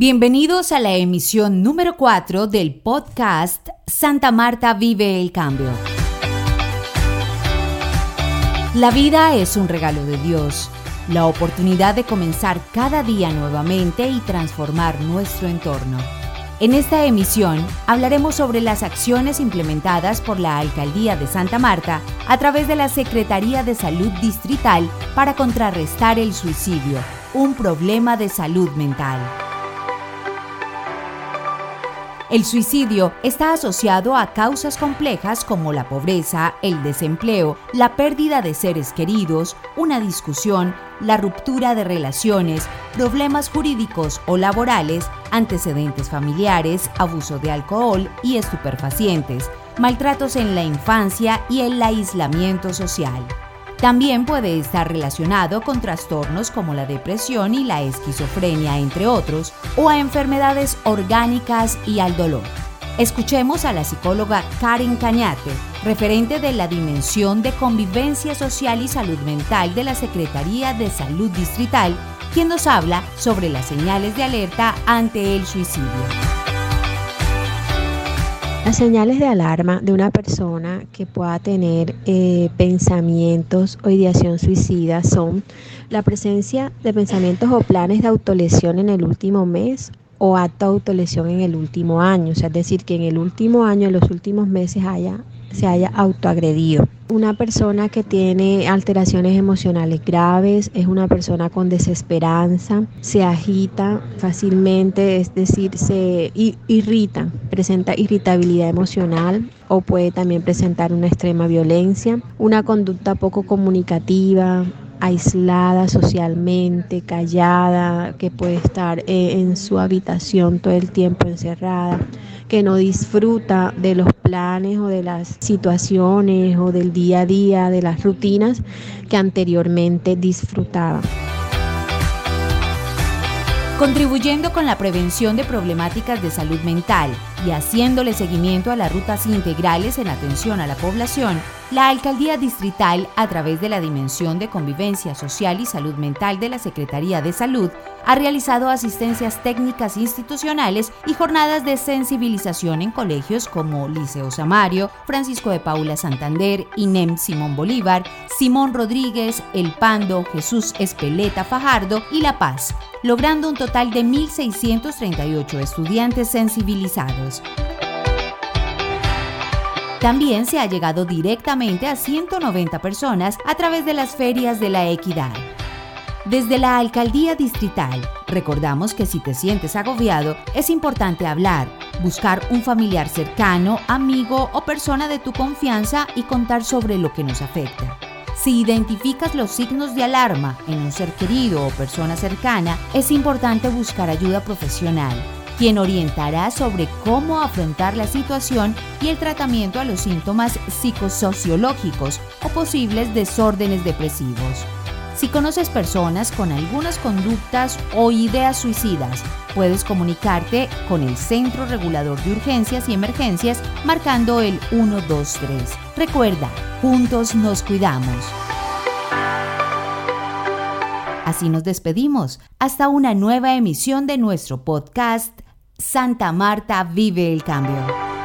Bienvenidos a la emisión número 4 del podcast Santa Marta Vive el Cambio. La vida es un regalo de Dios, la oportunidad de comenzar cada día nuevamente y transformar nuestro entorno. En esta emisión hablaremos sobre las acciones implementadas por la Alcaldía de Santa Marta a través de la Secretaría de Salud Distrital para contrarrestar el suicidio, un problema de salud mental. El suicidio está asociado a causas complejas como la pobreza, el desempleo, la pérdida de seres queridos, una discusión, la ruptura de relaciones, problemas jurídicos o laborales, antecedentes familiares, abuso de alcohol y estupefacientes, maltratos en la infancia y el aislamiento social. También puede estar relacionado con trastornos como la depresión y la esquizofrenia, entre otros, o a enfermedades orgánicas y al dolor. Escuchemos a la psicóloga Karen Cañate, referente de la Dimensión de Convivencia Social y Salud Mental de la Secretaría de Salud Distrital, quien nos habla sobre las señales de alerta ante el suicidio. Las señales de alarma de una persona que pueda tener eh, pensamientos o ideación suicida son la presencia de pensamientos o planes de autolesión en el último mes o acto de autolesión en el último año, o sea, es decir, que en el último año, en los últimos meses haya se haya autoagredido. Una persona que tiene alteraciones emocionales graves es una persona con desesperanza, se agita fácilmente, es decir, se irrita, presenta irritabilidad emocional o puede también presentar una extrema violencia, una conducta poco comunicativa, aislada socialmente, callada, que puede estar eh, en su habitación todo el tiempo encerrada, que no disfruta de los planes o de las situaciones o del día a día, de las rutinas que anteriormente disfrutaba. Contribuyendo con la prevención de problemáticas de salud mental y haciéndole seguimiento a las rutas integrales en atención a la población, la Alcaldía Distrital, a través de la Dimensión de Convivencia Social y Salud Mental de la Secretaría de Salud, ha realizado asistencias técnicas institucionales y jornadas de sensibilización en colegios como Liceo Samario, Francisco de Paula Santander, INEM Simón Bolívar, Simón Rodríguez, El Pando, Jesús Espeleta Fajardo y La Paz, logrando un total de 1.638 estudiantes sensibilizados. También se ha llegado directamente a 190 personas a través de las ferias de la equidad. Desde la alcaldía distrital, recordamos que si te sientes agobiado, es importante hablar, buscar un familiar cercano, amigo o persona de tu confianza y contar sobre lo que nos afecta. Si identificas los signos de alarma en un ser querido o persona cercana, es importante buscar ayuda profesional quien orientará sobre cómo afrontar la situación y el tratamiento a los síntomas psicosociológicos o posibles desórdenes depresivos. Si conoces personas con algunas conductas o ideas suicidas, puedes comunicarte con el Centro Regulador de Urgencias y Emergencias marcando el 123. Recuerda, juntos nos cuidamos. Así nos despedimos. Hasta una nueva emisión de nuestro podcast Santa Marta vive el cambio.